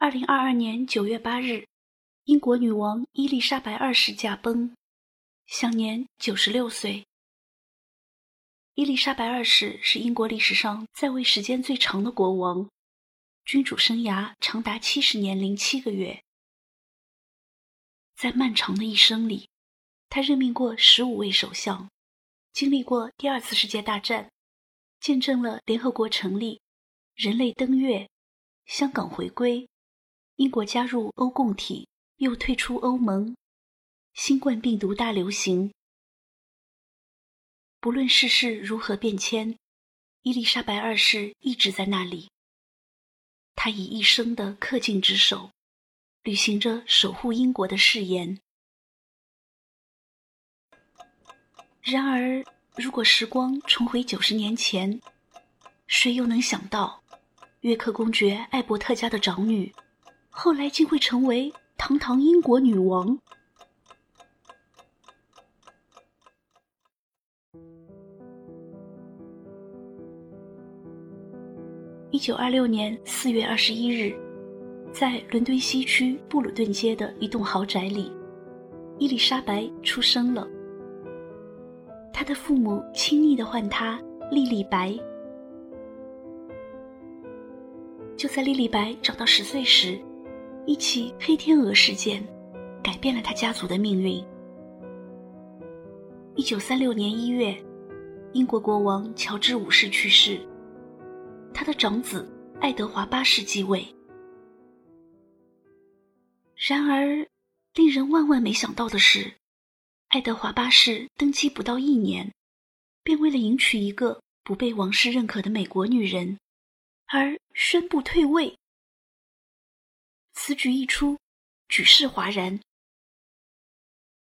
二零二二年九月八日，英国女王伊丽莎白二世驾崩，享年九十六岁。伊丽莎白二世是英国历史上在位时间最长的国王，君主生涯长达七十年零七个月。在漫长的一生里，他任命过十五位首相，经历过第二次世界大战，见证了联合国成立、人类登月、香港回归。英国加入欧共体，又退出欧盟，新冠病毒大流行。不论世事如何变迁，伊丽莎白二世一直在那里。他以一生的恪尽职守，履行着守护英国的誓言。然而，如果时光重回九十年前，谁又能想到，约克公爵艾伯特家的长女？后来竟会成为堂堂英国女王。一九二六年四月二十一日，在伦敦西区布鲁顿街的一栋豪宅里，伊丽莎白出生了。她的父母亲昵的唤她“莉莉白”。就在莉莉白长到十岁时，一起黑天鹅事件，改变了他家族的命运。一九三六年一月，英国国王乔治五世去世，他的长子爱德华八世继位。然而，令人万万没想到的是，爱德华八世登基不到一年，便为了迎娶一个不被王室认可的美国女人，而宣布退位。此举一出，举世哗然。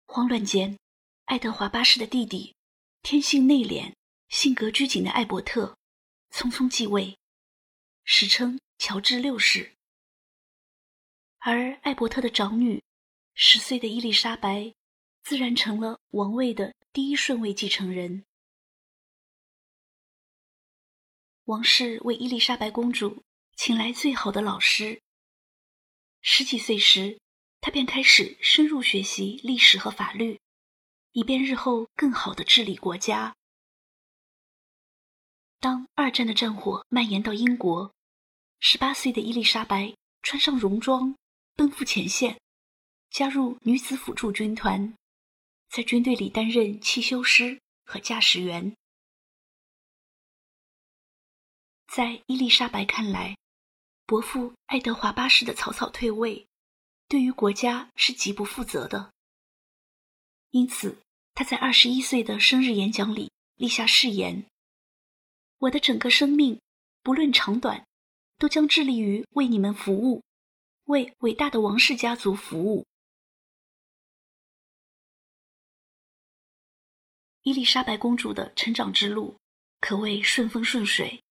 慌乱间，爱德华八世的弟弟，天性内敛、性格拘谨的艾伯特，匆匆继位，史称乔治六世。而艾伯特的长女，十岁的伊丽莎白，自然成了王位的第一顺位继承人。王室为伊丽莎白公主请来最好的老师。十几岁时，他便开始深入学习历史和法律，以便日后更好的治理国家。当二战的战火蔓延到英国，十八岁的伊丽莎白穿上戎装，奔赴前线，加入女子辅助军团，在军队里担任汽修师和驾驶员。在伊丽莎白看来，伯父爱德华八世的草草退位，对于国家是极不负责的。因此，他在二十一岁的生日演讲里立下誓言：“我的整个生命，不论长短，都将致力于为你们服务，为伟大的王室家族服务。”伊丽莎白公主的成长之路可谓顺风顺水，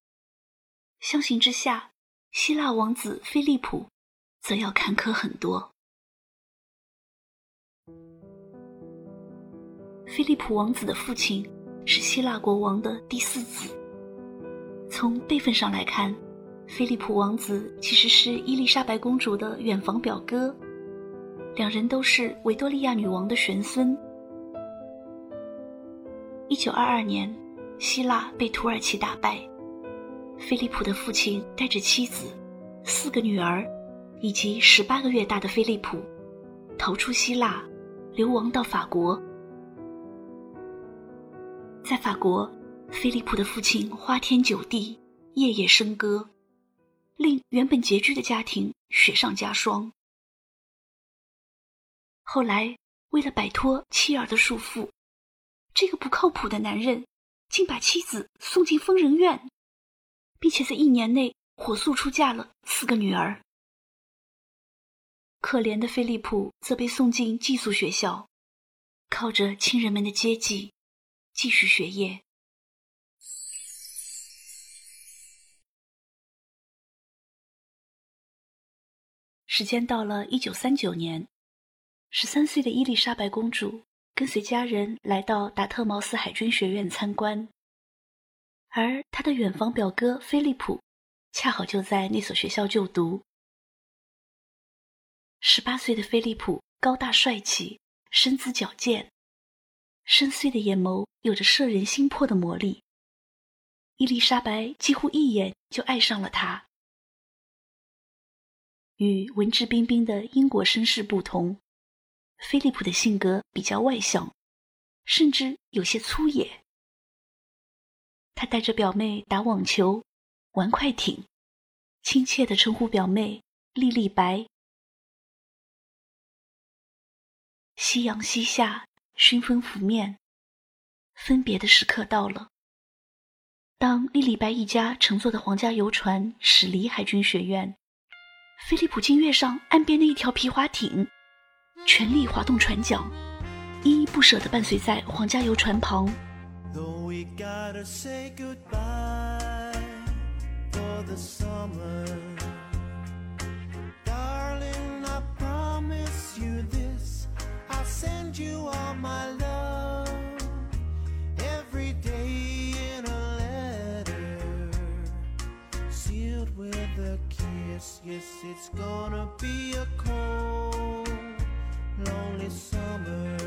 相形之下。希腊王子菲利普，则要坎坷很多。菲利普王子的父亲是希腊国王的第四子。从辈分上来看，菲利普王子其实是伊丽莎白公主的远房表哥，两人都是维多利亚女王的玄孙。一九二二年，希腊被土耳其打败。菲利普的父亲带着妻子、四个女儿，以及十八个月大的菲利普，逃出希腊，流亡到法国。在法国，菲利普的父亲花天酒地，夜夜笙歌，令原本拮据的家庭雪上加霜。后来，为了摆脱妻儿的束缚，这个不靠谱的男人竟把妻子送进疯人院。并且在一年内火速出嫁了四个女儿。可怜的菲利普则被送进寄宿学校，靠着亲人们的接济，继续学业。时间到了一九三九年，十三岁的伊丽莎白公主跟随家人来到达特茅斯海军学院参观。而他的远房表哥菲利普，恰好就在那所学校就读。十八岁的菲利普高大帅气，身姿矫健，深邃的眼眸有着摄人心魄的魔力。伊丽莎白几乎一眼就爱上了他。与文质彬彬的英国绅士不同，菲利普的性格比较外向，甚至有些粗野。他带着表妹打网球、玩快艇，亲切地称呼表妹“莉莉白”。夕阳西下，熏风拂面，分别的时刻到了。当莉莉白一家乘坐的皇家游船驶离海军学院，菲利普竟跃上岸边的一条皮划艇，全力划动船桨，依依不舍地伴随在皇家游船旁。we gotta say goodbye for the summer. Darling, I promise you this. I'll send you all my love every day in a letter, sealed with a kiss. Yes, it's gonna be a cold, lonely summer,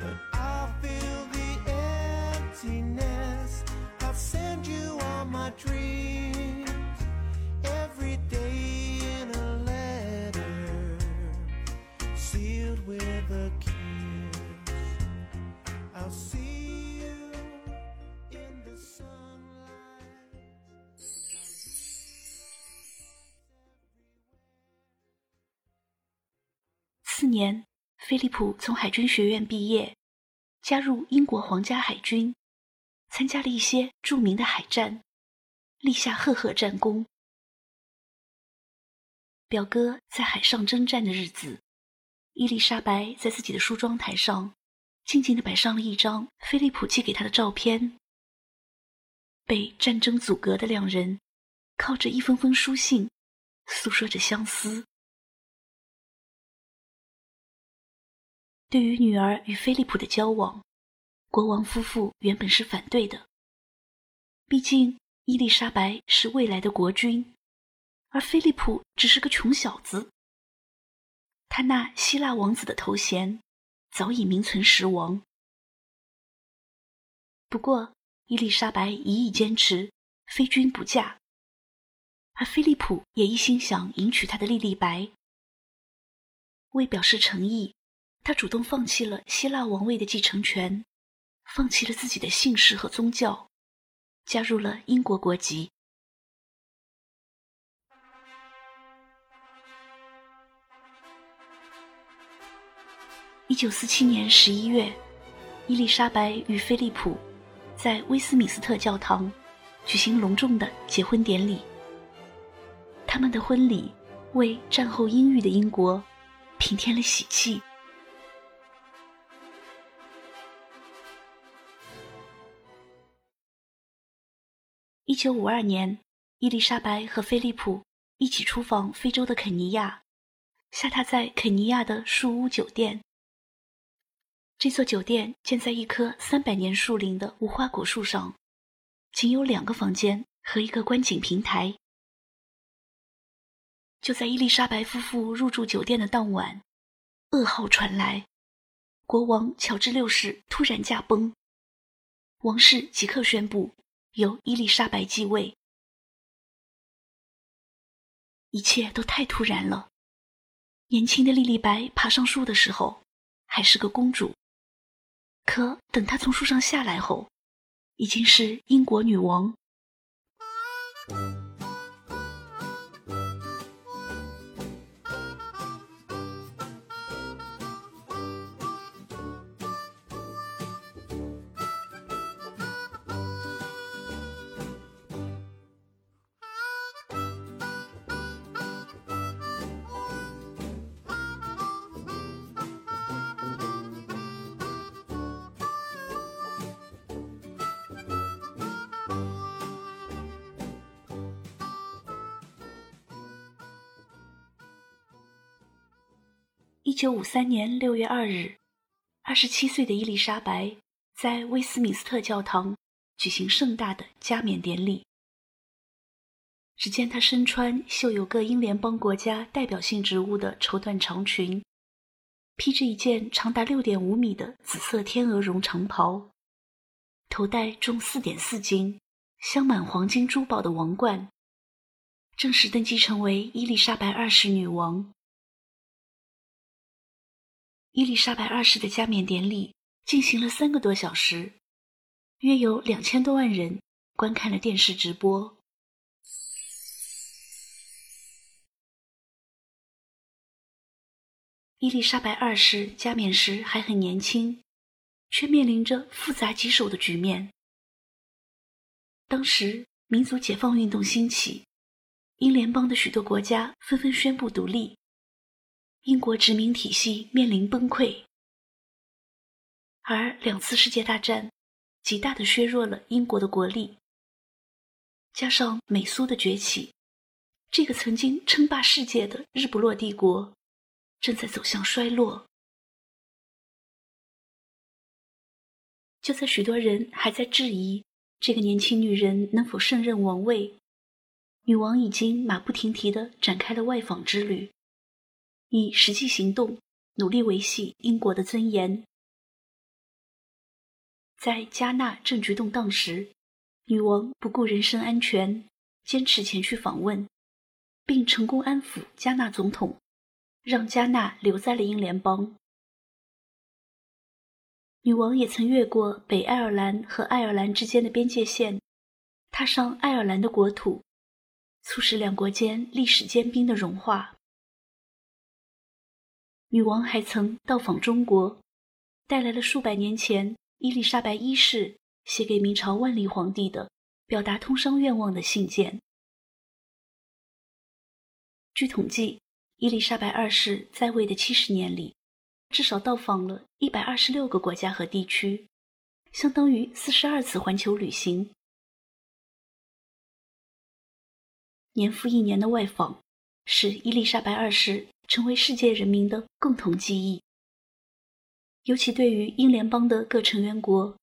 but I'll feel. Emptiness. I'll send you all my dreams every day in a letter, sealed with a kiss. I'll see you in the sunlight. 四年，菲利普从海军学院毕业，加入英国皇家海军，参加了一些著名的海战，立下赫赫战功。表哥在海上征战的日子，伊丽莎白在自己的梳妆台上，静静地摆上了一张菲利普寄给她的照片。被战争阻隔的两人，靠着一封封书信，诉说着相思。对于女儿与菲利普的交往，国王夫妇原本是反对的。毕竟伊丽莎白是未来的国君，而菲利普只是个穷小子。他那希腊王子的头衔早已名存实亡。不过伊丽莎白一意坚持非君不嫁，而菲利普也一心想迎娶她的莉莉白。为表示诚意。他主动放弃了希腊王位的继承权，放弃了自己的姓氏和宗教，加入了英国国籍。一九四七年十一月，伊丽莎白与菲利普在威斯敏斯特教堂举行隆重的结婚典礼。他们的婚礼为战后阴郁的英国平添了喜气。一九五二年，伊丽莎白和菲利普一起出访非洲的肯尼亚，下榻在肯尼亚的树屋酒店。这座酒店建在一棵三百年树龄的无花果树上，仅有两个房间和一个观景平台。就在伊丽莎白夫妇入住酒店的当晚，噩耗传来：国王乔治六世突然驾崩，王室即刻宣布。由伊丽莎白继位，一切都太突然了。年轻的莉莉白爬上树的时候还是个公主，可等她从树上下来后，已经是英国女王。九五三年六月二日，二十七岁的伊丽莎白在威斯敏斯特教堂举行盛大的加冕典礼。只见她身穿绣有各英联邦国家代表性植物的绸缎长裙，披着一件长达六点五米的紫色天鹅绒长袍，头戴重四点四斤、镶满黄金珠宝的王冠，正式登基成为伊丽莎白二世女王。伊丽莎白二世的加冕典礼进行了三个多小时，约有两千多万人观看了电视直播。伊丽莎白二世加冕时还很年轻，却面临着复杂棘手的局面。当时民族解放运动兴起，英联邦的许多国家纷纷宣布独立。英国殖民体系面临崩溃，而两次世界大战极大的削弱了英国的国力，加上美苏的崛起，这个曾经称霸世界的日不落帝国正在走向衰落。就在许多人还在质疑这个年轻女人能否胜任王位，女王已经马不停蹄地展开了外访之旅。以实际行动努力维系英国的尊严。在加纳政局动荡时，女王不顾人身安全，坚持前去访问，并成功安抚加纳总统，让加纳留在了英联邦。女王也曾越过北爱尔兰和爱尔兰之间的边界线，踏上爱尔兰的国土，促使两国间历史坚冰的融化。女王还曾到访中国，带来了数百年前伊丽莎白一世写给明朝万历皇帝的表达通商愿望的信件。据统计，伊丽莎白二世在位的七十年里，至少到访了一百二十六个国家和地区，相当于四十二次环球旅行。年复一年的外访，使伊丽莎白二世。成为世界人民的共同记忆。尤其对于英联邦的各成员国，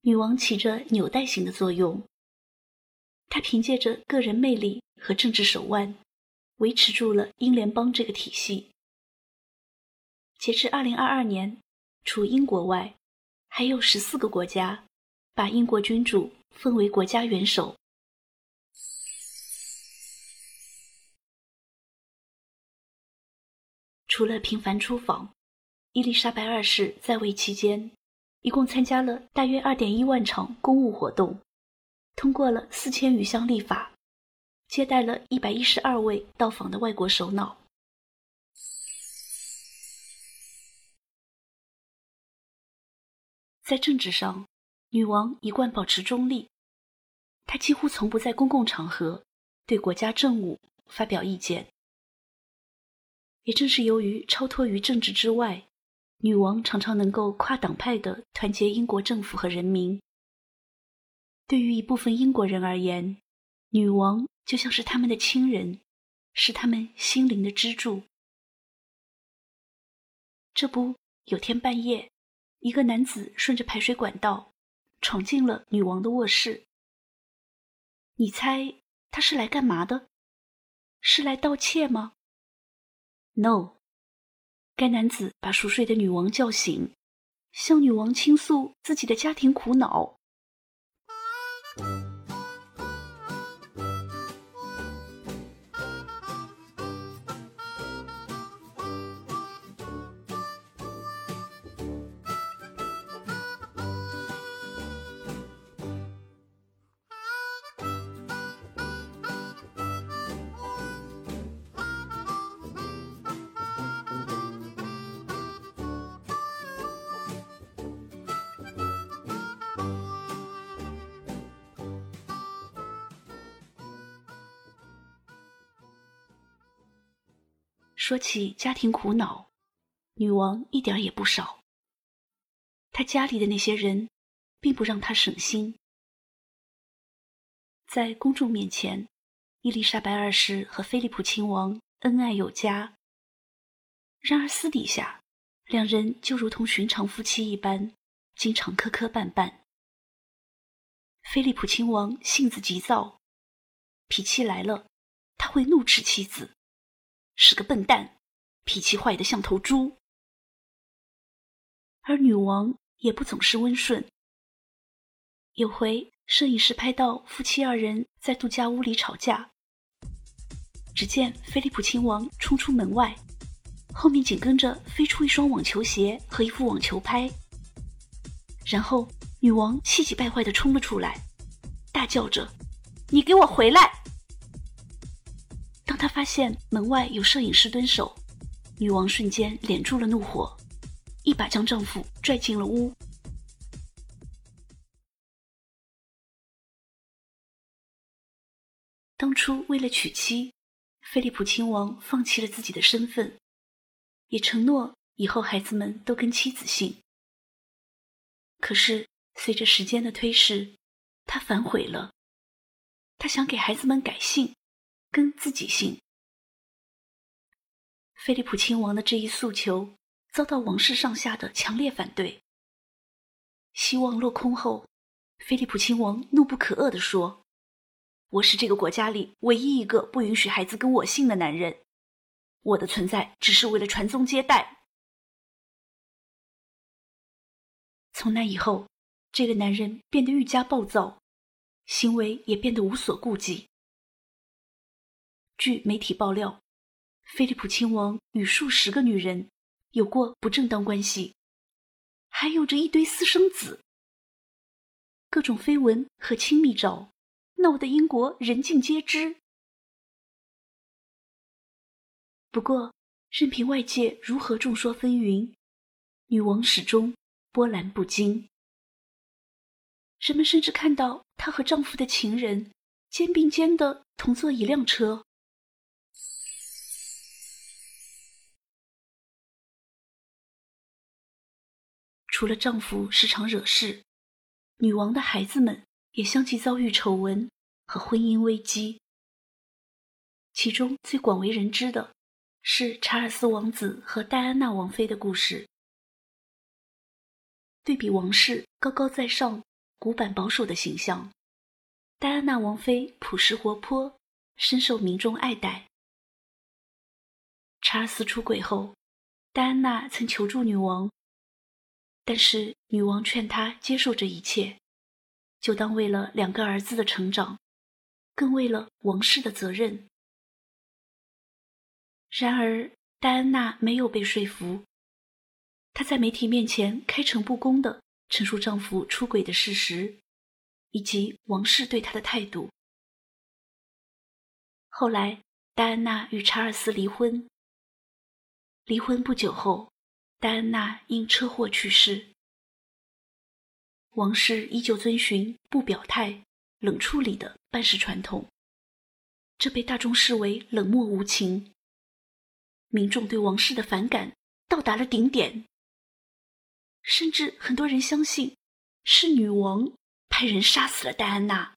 女王起着纽带型的作用。她凭借着个人魅力和政治手腕，维持住了英联邦这个体系。截至二零二二年，除英国外，还有十四个国家把英国君主封为国家元首。除了频繁出访，伊丽莎白二世在位期间，一共参加了大约二点一万场公务活动，通过了四千余项立法，接待了一百一十二位到访的外国首脑。在政治上，女王一贯保持中立，她几乎从不在公共场合对国家政务发表意见。也正是由于超脱于政治之外，女王常常能够跨党派的团结英国政府和人民。对于一部分英国人而言，女王就像是他们的亲人，是他们心灵的支柱。这不，有天半夜，一个男子顺着排水管道闯进了女王的卧室。你猜他是来干嘛的？是来盗窃吗？No，该男子把熟睡的女王叫醒，向女王倾诉自己的家庭苦恼。说起家庭苦恼，女王一点也不少。她家里的那些人，并不让她省心。在公众面前，伊丽莎白二世和菲利普亲王恩爱有加。然而私底下，两人就如同寻常夫妻一般，经常磕磕绊绊。菲利普亲王性子急躁，脾气来了他会怒斥妻子是个笨蛋，脾气坏得像头猪。而女王也不总是温顺。有回，摄影师拍到夫妻二人在度假屋里吵架，只见菲利普亲王冲出门外，后面紧跟着飞出一双网球鞋和一副网球拍。然后女王气急败坏地冲了出来，大叫着：“你给我回来！”当他发现门外有摄影师蹲守，女王瞬间敛住了怒火。一把将丈夫拽进了屋。当初为了娶妻，菲利普亲王放弃了自己的身份，也承诺以后孩子们都跟妻子姓。可是随着时间的推逝，他反悔了，他想给孩子们改姓，跟自己姓。菲利普亲王的这一诉求。遭到王室上下的强烈反对。希望落空后，菲利普亲王怒不可遏地说：“我是这个国家里唯一一个不允许孩子跟我姓的男人，我的存在只是为了传宗接代。”从那以后，这个男人变得愈加暴躁，行为也变得无所顾忌。据媒体爆料，菲利普亲王与数十个女人。有过不正当关系，还有着一堆私生子，各种绯闻和亲密照，闹得英国人尽皆知。不过，任凭外界如何众说纷纭，女王始终波澜不惊。人们甚至看到她和丈夫的情人肩并肩的同坐一辆车。除了丈夫时常惹事，女王的孩子们也相继遭遇丑闻和婚姻危机。其中最广为人知的是查尔斯王子和戴安娜王妃的故事。对比王室高高在上、古板保守的形象，戴安娜王妃朴实活泼，深受民众爱戴。查尔斯出轨后，戴安娜曾求助女王。但是女王劝他接受这一切，就当为了两个儿子的成长，更为了王室的责任。然而戴安娜没有被说服，她在媒体面前开诚布公地陈述丈夫出轨的事实，以及王室对她的态度。后来戴安娜与查尔斯离婚，离婚不久后。戴安娜因车祸去世，王室依旧遵循不表态、冷处理的办事传统，这被大众视为冷漠无情。民众对王室的反感到达了顶点，甚至很多人相信是女王派人杀死了戴安娜。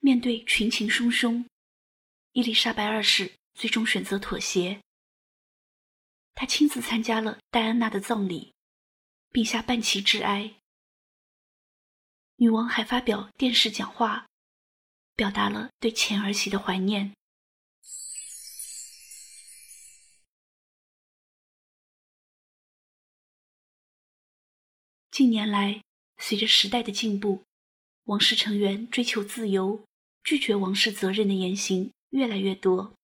面对群情汹汹，伊丽莎白二世最终选择妥协。他亲自参加了戴安娜的葬礼，并下半旗致哀。女王还发表电视讲话，表达了对前儿媳的怀念。近年来，随着时代的进步，王室成员追求自由、拒绝王室责任的言行越来越多。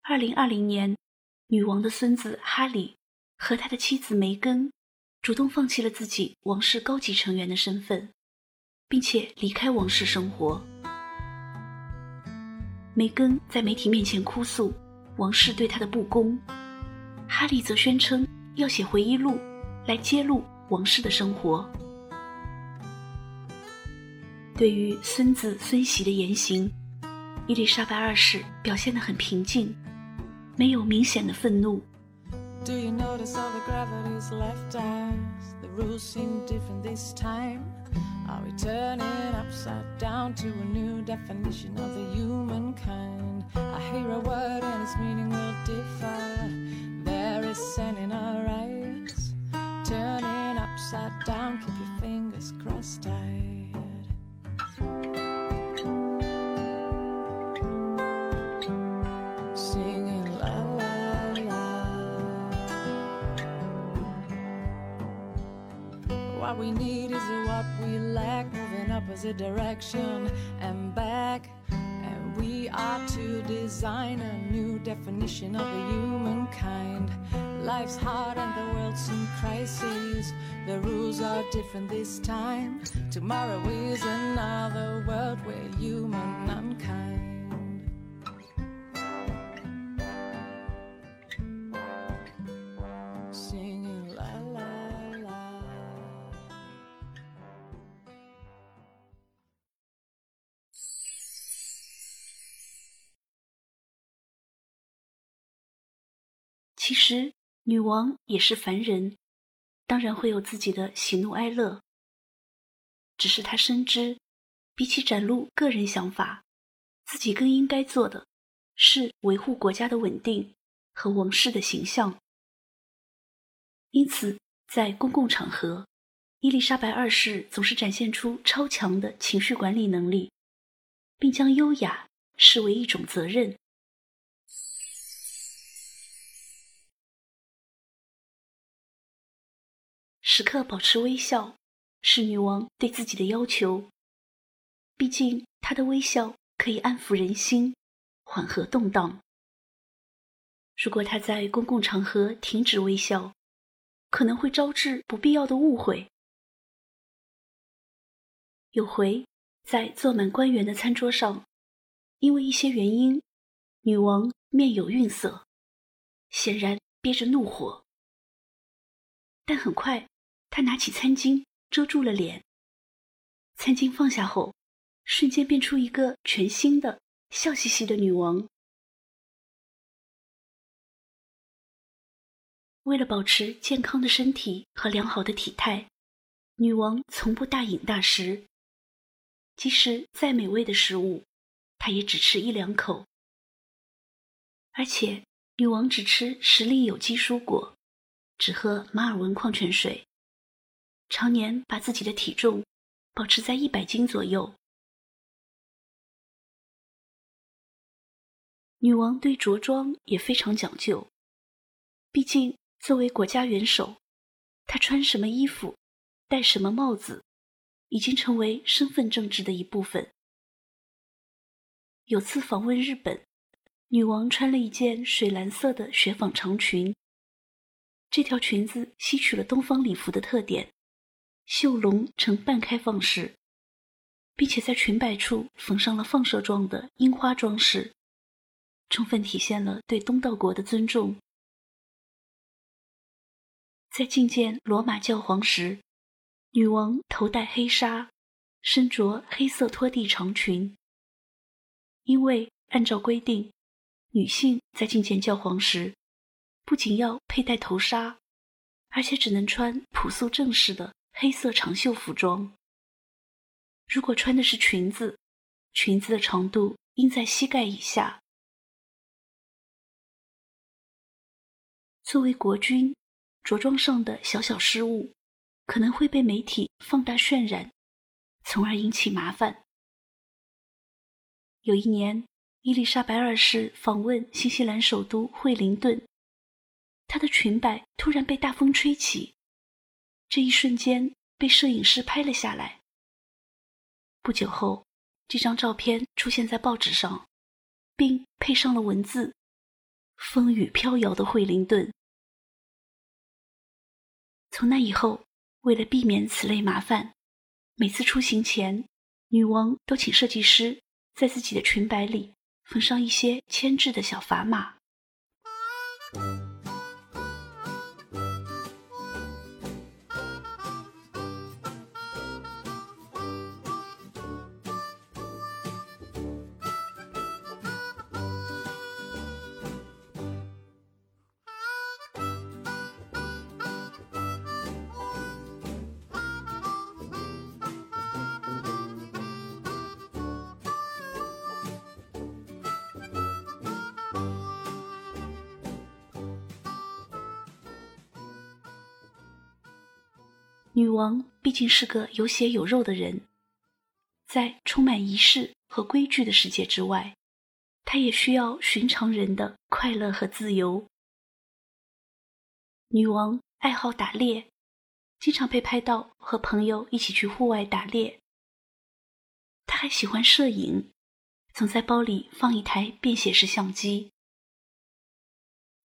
二零二零年。女王的孙子哈里和他的妻子梅根主动放弃了自己王室高级成员的身份，并且离开王室生活。梅根在媒体面前哭诉王室对他的不公，哈利则宣称要写回忆录来揭露王室的生活。对于孙子孙媳的言行，伊丽莎白二世表现得很平静。没有明显的愤怒。Do you notice all the gravity's left us? The rules seem different this time. Are we turning upside down to a new definition of the humankind? I hear a word and its meaning will differ. There is sand in our eyes. Turning upside down, keep your fingers crossed tight. Opposite direction and back. And we are to design a new definition of the humankind. Life's hard and the world's in crisis. The rules are different this time. Tomorrow is another world where human unkind. 实，女王也是凡人，当然会有自己的喜怒哀乐。只是她深知，比起展露个人想法，自己更应该做的是维护国家的稳定和王室的形象。因此，在公共场合，伊丽莎白二世总是展现出超强的情绪管理能力，并将优雅视为一种责任。时刻保持微笑，是女王对自己的要求。毕竟，她的微笑可以安抚人心，缓和动荡。如果她在公共场合停止微笑，可能会招致不必要的误会。有回，在坐满官员的餐桌上，因为一些原因，女王面有愠色，显然憋着怒火。但很快，她拿起餐巾遮住了脸。餐巾放下后，瞬间变出一个全新的、笑嘻嘻的女王。为了保持健康的身体和良好的体态，女王从不大饮大食。即使再美味的食物，她也只吃一两口。而且，女王只吃十粒有机蔬果，只喝马尔文矿泉水，常年把自己的体重保持在一百斤左右。女王对着装也非常讲究，毕竟作为国家元首，她穿什么衣服，戴什么帽子。已经成为身份政治的一部分。有次访问日本，女王穿了一件水蓝色的雪纺长裙。这条裙子吸取了东方礼服的特点，袖笼呈半开放式，并且在裙摆处缝上了放射状的樱花装饰，充分体现了对东道国的尊重。在觐见罗马教皇时。女王头戴黑纱，身着黑色拖地长裙。因为按照规定，女性在觐见教皇时，不仅要佩戴头纱，而且只能穿朴素正式的黑色长袖服装。如果穿的是裙子，裙子的长度应在膝盖以下。作为国君，着装上的小小失误。可能会被媒体放大渲染，从而引起麻烦。有一年，伊丽莎白二世访问新西兰首都惠灵顿，她的裙摆突然被大风吹起，这一瞬间被摄影师拍了下来。不久后，这张照片出现在报纸上，并配上了文字：“风雨飘摇的惠灵顿。”从那以后。为了避免此类麻烦，每次出行前，女王都请设计师在自己的裙摆里缝上一些牵制的小砝码。女王毕竟是个有血有肉的人，在充满仪式和规矩的世界之外，她也需要寻常人的快乐和自由。女王爱好打猎，经常被拍到和朋友一起去户外打猎。他还喜欢摄影，总在包里放一台便携式相机。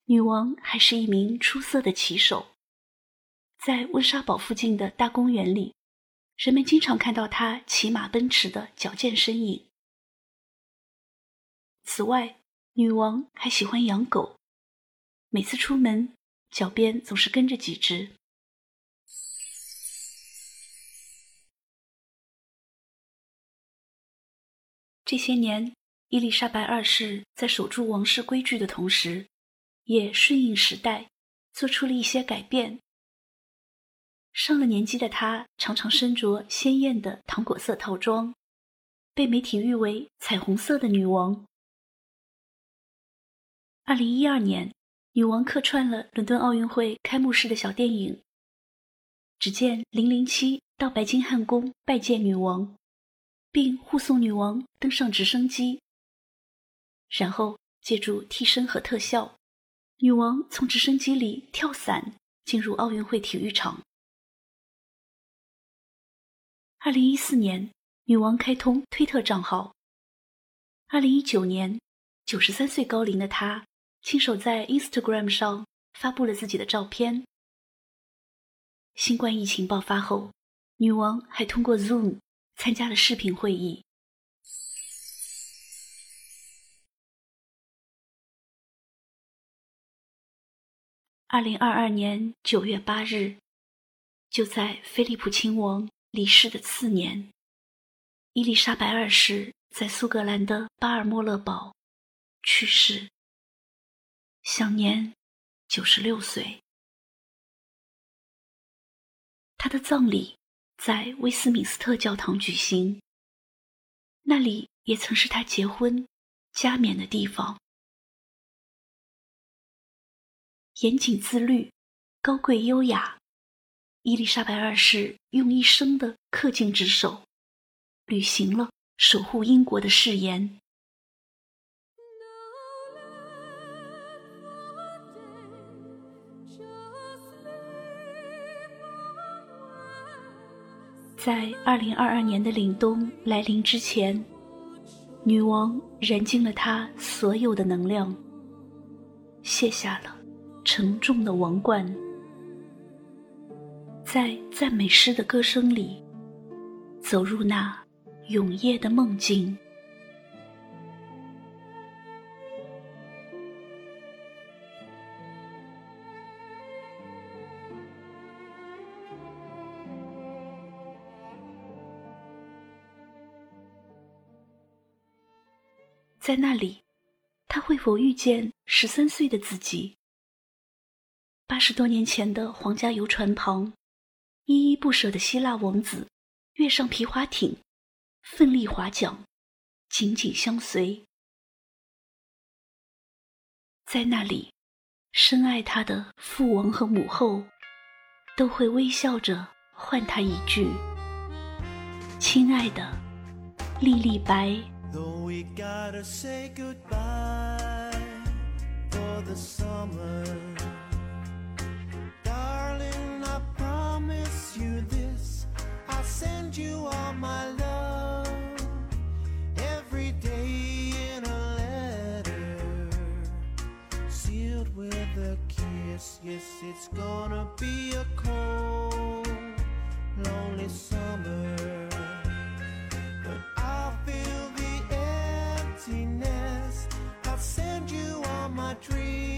女王还是一名出色的骑手，在温莎堡附近的大公园里，人们经常看到她骑马奔驰的矫健身影。此外，女王还喜欢养狗，每次出门，脚边总是跟着几只。这些年，伊丽莎白二世在守住王室规矩的同时，也顺应时代，做出了一些改变。上了年纪的她常常身着鲜艳的糖果色套装，被媒体誉为“彩虹色的女王”。二零一二年，女王客串了伦敦奥运会开幕式的小电影。只见零零七到白金汉宫拜见女王，并护送女王登上直升机，然后借助替身和特效，女王从直升机里跳伞进入奥运会体育场。二零一四年，女王开通推特账号。二零一九年，九十三岁高龄的她。亲手在 Instagram 上发布了自己的照片。新冠疫情爆发后，女王还通过 Zoom 参加了视频会议。二零二二年九月八日，就在菲利普亲王离世的次年，伊丽莎白二世在苏格兰的巴尔莫勒堡去世。享年九十六岁。他的葬礼在威斯敏斯特教堂举行，那里也曾是他结婚、加冕的地方。严谨自律、高贵优雅，伊丽莎白二世用一生的恪尽职守，履行了守护英国的誓言。在二零二二年的凛冬来临之前，女王燃尽了她所有的能量，卸下了沉重的王冠，在赞美诗的歌声里，走入那永夜的梦境。在那里，他会否遇见十三岁的自己？八十多年前的皇家游船旁，依依不舍的希腊王子跃上皮划艇，奋力划桨，紧紧相随。在那里，深爱他的父王和母后都会微笑着唤他一句：“亲爱的莉莉白。” send you all my love every day in a letter sealed with a kiss. Yes, it's gonna be a cold, lonely summer. But I feel the emptiness. I'll send you all my dreams.